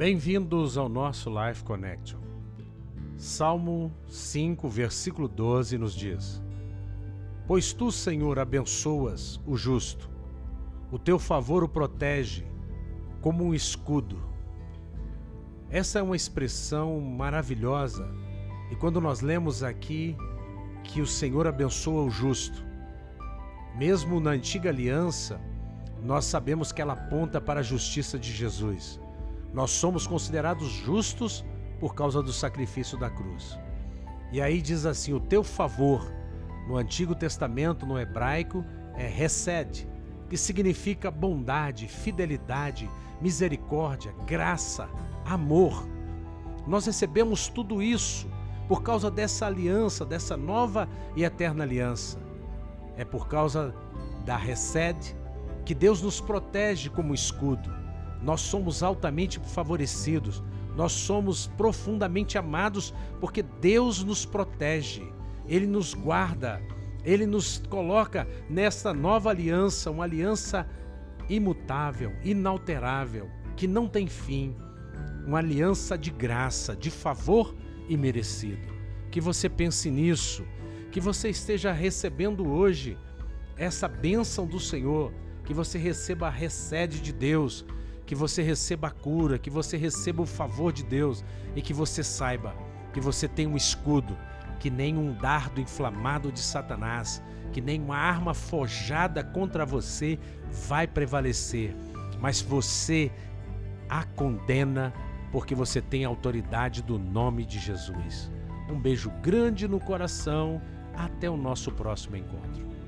Bem-vindos ao nosso Life Connection. Salmo 5, versículo 12 nos diz: Pois tu, Senhor, abençoas o justo, o teu favor o protege como um escudo. Essa é uma expressão maravilhosa, e quando nós lemos aqui que o Senhor abençoa o justo, mesmo na antiga aliança, nós sabemos que ela aponta para a justiça de Jesus. Nós somos considerados justos por causa do sacrifício da cruz. E aí diz assim: o teu favor, no Antigo Testamento, no hebraico, é recede, que significa bondade, fidelidade, misericórdia, graça, amor. Nós recebemos tudo isso por causa dessa aliança, dessa nova e eterna aliança. É por causa da recede que Deus nos protege como escudo nós somos altamente favorecidos, nós somos profundamente amados porque Deus nos protege, Ele nos guarda, Ele nos coloca nessa nova aliança, uma aliança imutável, inalterável, que não tem fim, uma aliança de graça, de favor e merecido. Que você pense nisso, que você esteja recebendo hoje essa bênção do Senhor, que você receba a recede de Deus que você receba a cura, que você receba o favor de Deus e que você saiba que você tem um escudo, que nem um dardo inflamado de Satanás, que nem uma arma forjada contra você vai prevalecer, mas você a condena porque você tem autoridade do nome de Jesus. Um beijo grande no coração, até o nosso próximo encontro.